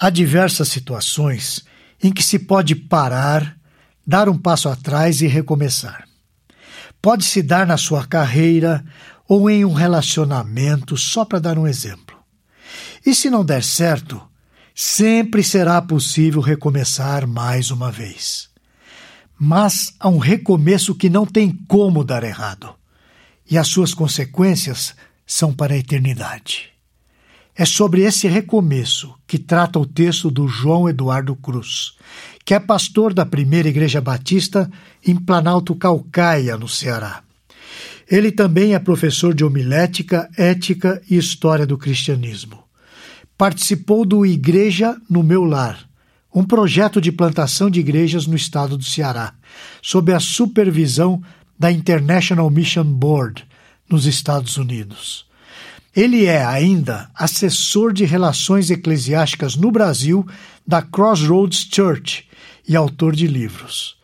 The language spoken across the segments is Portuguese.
Há diversas situações em que se pode parar, dar um passo atrás e recomeçar. Pode se dar na sua carreira ou em um relacionamento, só para dar um exemplo. E se não der certo, sempre será possível recomeçar mais uma vez. Mas há um recomeço que não tem como dar errado, e as suas consequências são para a eternidade. É sobre esse recomeço que trata o texto do João Eduardo Cruz, que é pastor da primeira Igreja Batista em Planalto Calcaia, no Ceará. Ele também é professor de homilética, ética e história do cristianismo. Participou do Igreja no Meu Lar, um projeto de plantação de igrejas no estado do Ceará, sob a supervisão da International Mission Board, nos Estados Unidos. Ele é ainda assessor de relações eclesiásticas no Brasil da Crossroads Church e autor de livros.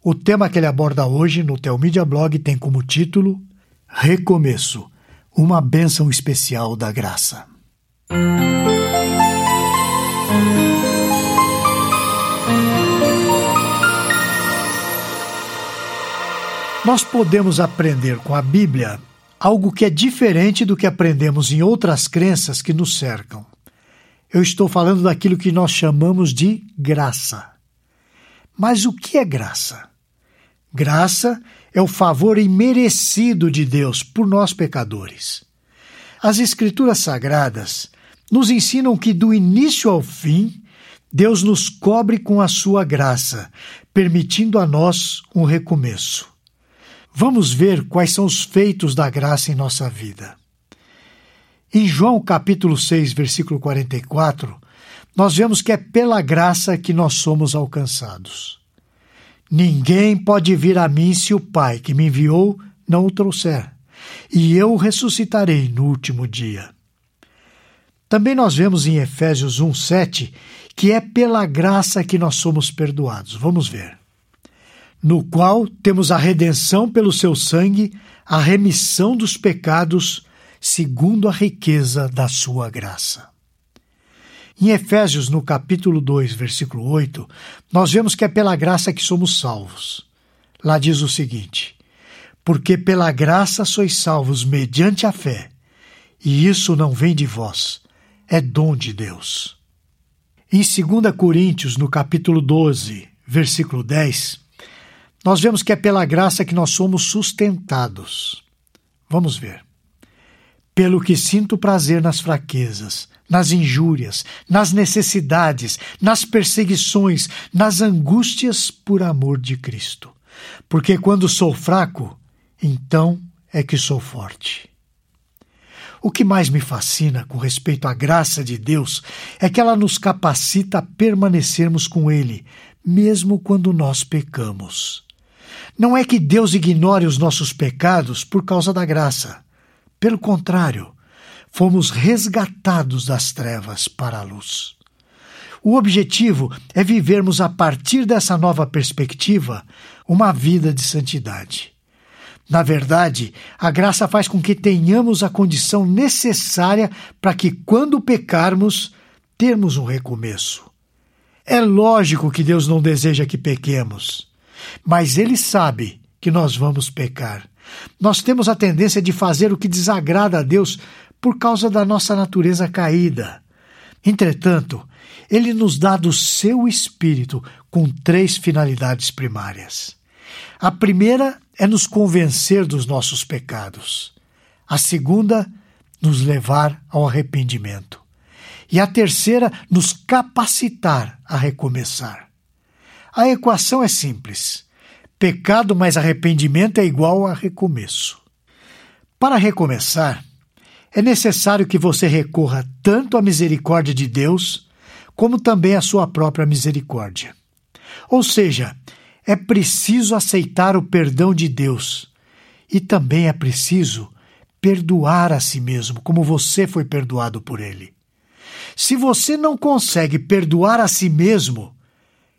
O tema que ele aborda hoje no Telmídia Blog tem como título Recomeço uma bênção especial da graça. Nós podemos aprender com a Bíblia algo que é diferente do que aprendemos em outras crenças que nos cercam. Eu estou falando daquilo que nós chamamos de graça. Mas o que é graça? Graça é o favor imerecido de Deus por nós pecadores. As Escrituras Sagradas nos ensinam que do início ao fim, Deus nos cobre com a sua graça, permitindo a nós um recomeço. Vamos ver quais são os feitos da graça em nossa vida. Em João capítulo 6, versículo 44, nós vemos que é pela graça que nós somos alcançados. Ninguém pode vir a mim se o Pai que me enviou não o trouxer, e eu o ressuscitarei no último dia. Também nós vemos em Efésios 1:7 que é pela graça que nós somos perdoados. Vamos ver no qual temos a redenção pelo seu sangue, a remissão dos pecados, segundo a riqueza da sua graça. Em Efésios, no capítulo 2, versículo 8, nós vemos que é pela graça que somos salvos. Lá diz o seguinte: Porque pela graça sois salvos mediante a fé, e isso não vem de vós, é dom de Deus. Em 2 Coríntios, no capítulo 12, versículo 10, nós vemos que é pela graça que nós somos sustentados. Vamos ver. Pelo que sinto prazer nas fraquezas, nas injúrias, nas necessidades, nas perseguições, nas angústias por amor de Cristo. Porque quando sou fraco, então é que sou forte. O que mais me fascina com respeito à graça de Deus é que ela nos capacita a permanecermos com Ele, mesmo quando nós pecamos. Não é que Deus ignore os nossos pecados por causa da graça. Pelo contrário, fomos resgatados das trevas para a luz. O objetivo é vivermos a partir dessa nova perspectiva uma vida de santidade. Na verdade, a graça faz com que tenhamos a condição necessária para que, quando pecarmos, termos um recomeço. É lógico que Deus não deseja que pequemos. Mas ele sabe que nós vamos pecar. Nós temos a tendência de fazer o que desagrada a Deus por causa da nossa natureza caída. Entretanto, ele nos dá do seu espírito com três finalidades primárias. A primeira é nos convencer dos nossos pecados. A segunda, nos levar ao arrependimento. E a terceira, nos capacitar a recomeçar. A equação é simples. Pecado mais arrependimento é igual a recomeço. Para recomeçar, é necessário que você recorra tanto à misericórdia de Deus, como também à sua própria misericórdia. Ou seja, é preciso aceitar o perdão de Deus e também é preciso perdoar a si mesmo, como você foi perdoado por Ele. Se você não consegue perdoar a si mesmo,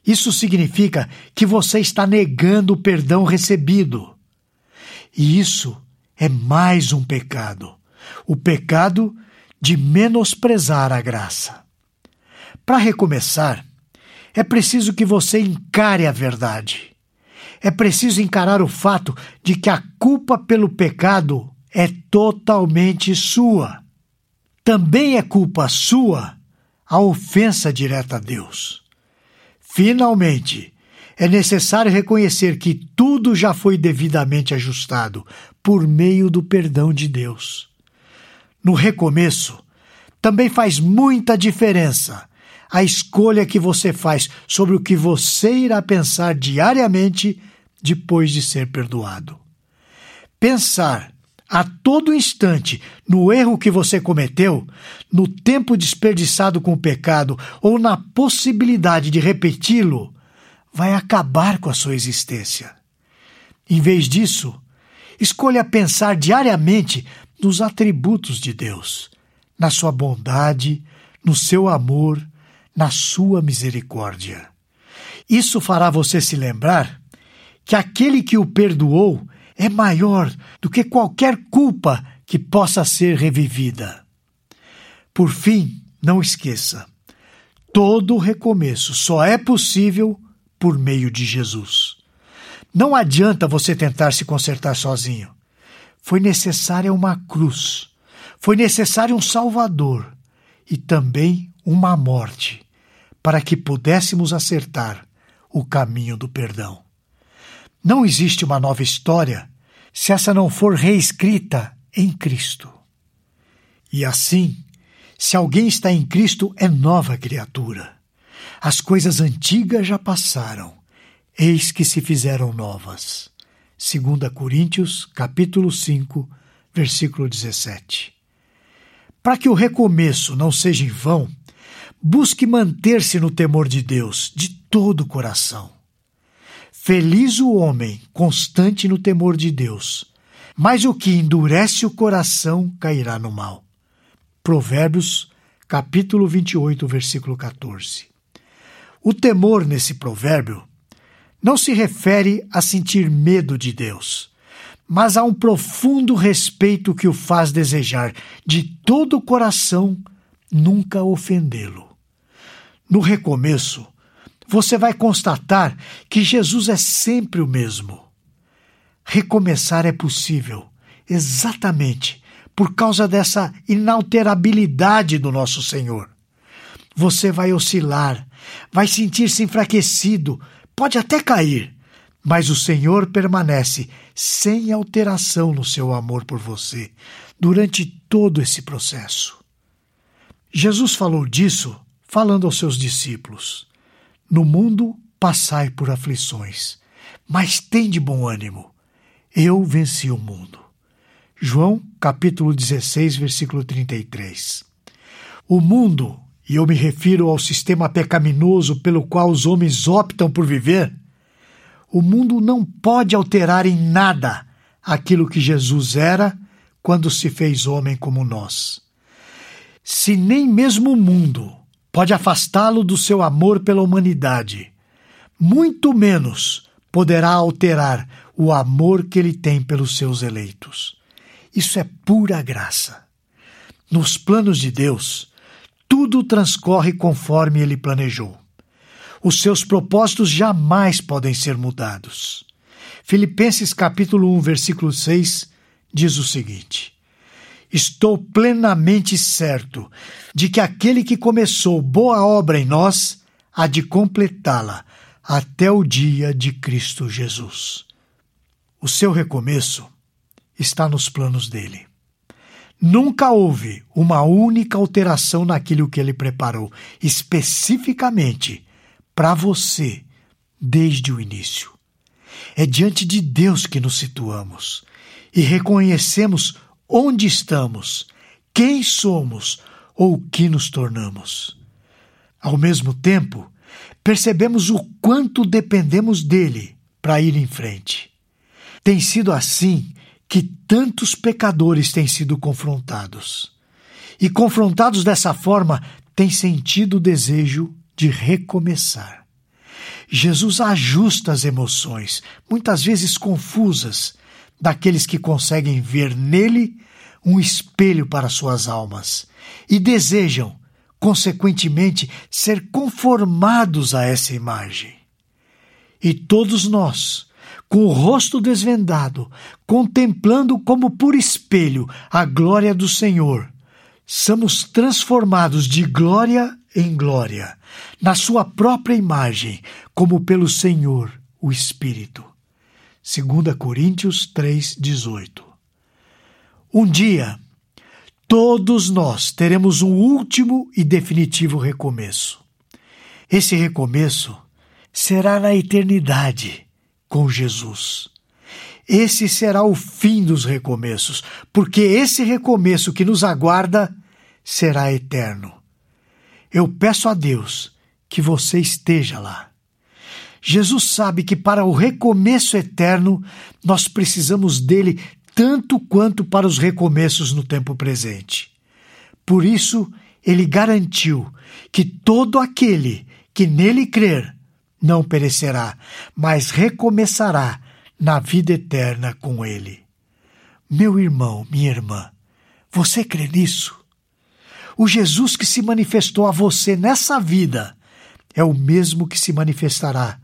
isso significa que você está negando o perdão recebido. E isso é mais um pecado o pecado de menosprezar a graça. Para recomeçar, é preciso que você encare a verdade. É preciso encarar o fato de que a culpa pelo pecado é totalmente sua. Também é culpa sua a ofensa direta a Deus. Finalmente, é necessário reconhecer que tudo já foi devidamente ajustado por meio do perdão de Deus. No recomeço, também faz muita diferença a escolha que você faz sobre o que você irá pensar diariamente depois de ser perdoado. Pensar a todo instante no erro que você cometeu, no tempo desperdiçado com o pecado ou na possibilidade de repeti-lo, vai acabar com a sua existência. Em vez disso, escolha pensar diariamente nos atributos de Deus, na sua bondade, no seu amor, na sua misericórdia. Isso fará você se lembrar que aquele que o perdoou é maior do que qualquer culpa que possa ser revivida. Por fim, não esqueça: todo recomeço só é possível por meio de Jesus. Não adianta você tentar se consertar sozinho. Foi necessária uma cruz, foi necessário um Salvador e também uma morte para que pudéssemos acertar o caminho do perdão. Não existe uma nova história se essa não for reescrita em Cristo. E assim, se alguém está em Cristo, é nova criatura. As coisas antigas já passaram, eis que se fizeram novas. 2 Coríntios, capítulo 5, versículo 17. Para que o recomeço não seja em vão, busque manter-se no temor de Deus de todo o coração. Feliz o homem constante no temor de Deus, mas o que endurece o coração cairá no mal. Provérbios, capítulo 28, versículo 14. O temor nesse provérbio não se refere a sentir medo de Deus, mas a um profundo respeito que o faz desejar de todo o coração nunca ofendê-lo. No recomeço, você vai constatar que Jesus é sempre o mesmo. Recomeçar é possível, exatamente por causa dessa inalterabilidade do nosso Senhor. Você vai oscilar, vai sentir-se enfraquecido, pode até cair, mas o Senhor permanece sem alteração no seu amor por você durante todo esse processo. Jesus falou disso falando aos seus discípulos. No mundo passai por aflições, mas tende bom ânimo. Eu venci o mundo. João, capítulo 16, versículo 33. O mundo, e eu me refiro ao sistema pecaminoso pelo qual os homens optam por viver, o mundo não pode alterar em nada aquilo que Jesus era quando se fez homem como nós. Se nem mesmo o mundo pode afastá-lo do seu amor pela humanidade. Muito menos poderá alterar o amor que ele tem pelos seus eleitos. Isso é pura graça. Nos planos de Deus, tudo transcorre conforme ele planejou. Os seus propósitos jamais podem ser mudados. Filipenses capítulo 1, versículo 6 diz o seguinte: Estou plenamente certo de que aquele que começou boa obra em nós há de completá-la até o dia de Cristo Jesus. O seu recomeço está nos planos dele. Nunca houve uma única alteração naquilo que ele preparou especificamente para você desde o início. É diante de Deus que nos situamos e reconhecemos onde estamos, quem somos ou o que nos tornamos. Ao mesmo tempo, percebemos o quanto dependemos dele para ir em frente. Tem sido assim que tantos pecadores têm sido confrontados. E confrontados dessa forma, têm sentido o desejo de recomeçar. Jesus ajusta as emoções, muitas vezes confusas, daqueles que conseguem ver nele um espelho para suas almas e desejam, consequentemente, ser conformados a essa imagem. E todos nós, com o rosto desvendado, contemplando como por espelho a glória do Senhor, somos transformados de glória em glória, na Sua própria imagem, como pelo Senhor, o Espírito. 2 Coríntios 3,18 Um dia, todos nós teremos um último e definitivo recomeço. Esse recomeço será na eternidade com Jesus. Esse será o fim dos recomeços, porque esse recomeço que nos aguarda será eterno. Eu peço a Deus que você esteja lá. Jesus sabe que para o recomeço eterno nós precisamos dele tanto quanto para os recomeços no tempo presente. Por isso, ele garantiu que todo aquele que nele crer não perecerá, mas recomeçará na vida eterna com ele. Meu irmão, minha irmã, você crê nisso? O Jesus que se manifestou a você nessa vida é o mesmo que se manifestará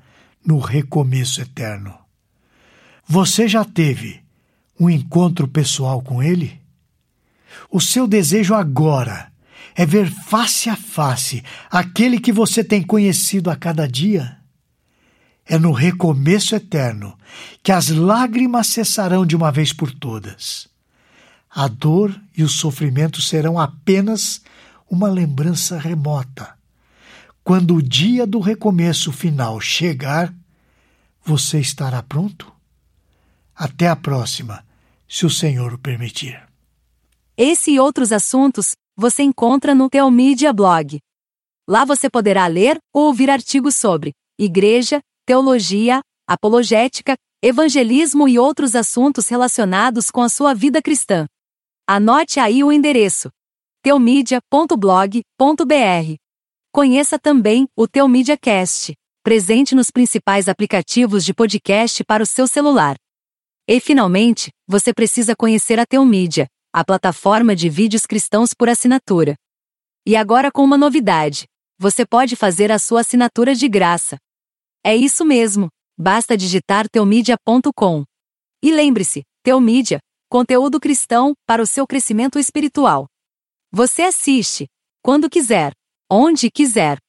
no recomeço eterno. Você já teve um encontro pessoal com Ele? O seu desejo agora é ver face a face aquele que você tem conhecido a cada dia? É no recomeço eterno que as lágrimas cessarão de uma vez por todas. A dor e o sofrimento serão apenas uma lembrança remota. Quando o dia do recomeço final chegar, você estará pronto? Até a próxima, se o Senhor o permitir. Esse e outros assuntos você encontra no Teomídia Blog. Lá você poderá ler ou ouvir artigos sobre igreja, teologia, apologética, evangelismo e outros assuntos relacionados com a sua vida cristã. Anote aí o endereço: teomedia.blog.br. Conheça também o Teomídia Cast, presente nos principais aplicativos de podcast para o seu celular. E finalmente, você precisa conhecer a Teomídia, a plataforma de vídeos cristãos por assinatura. E agora com uma novidade: você pode fazer a sua assinatura de graça. É isso mesmo, basta digitar teomídia.com. E lembre-se, Teomídia, conteúdo cristão para o seu crescimento espiritual. Você assiste, quando quiser, onde quiser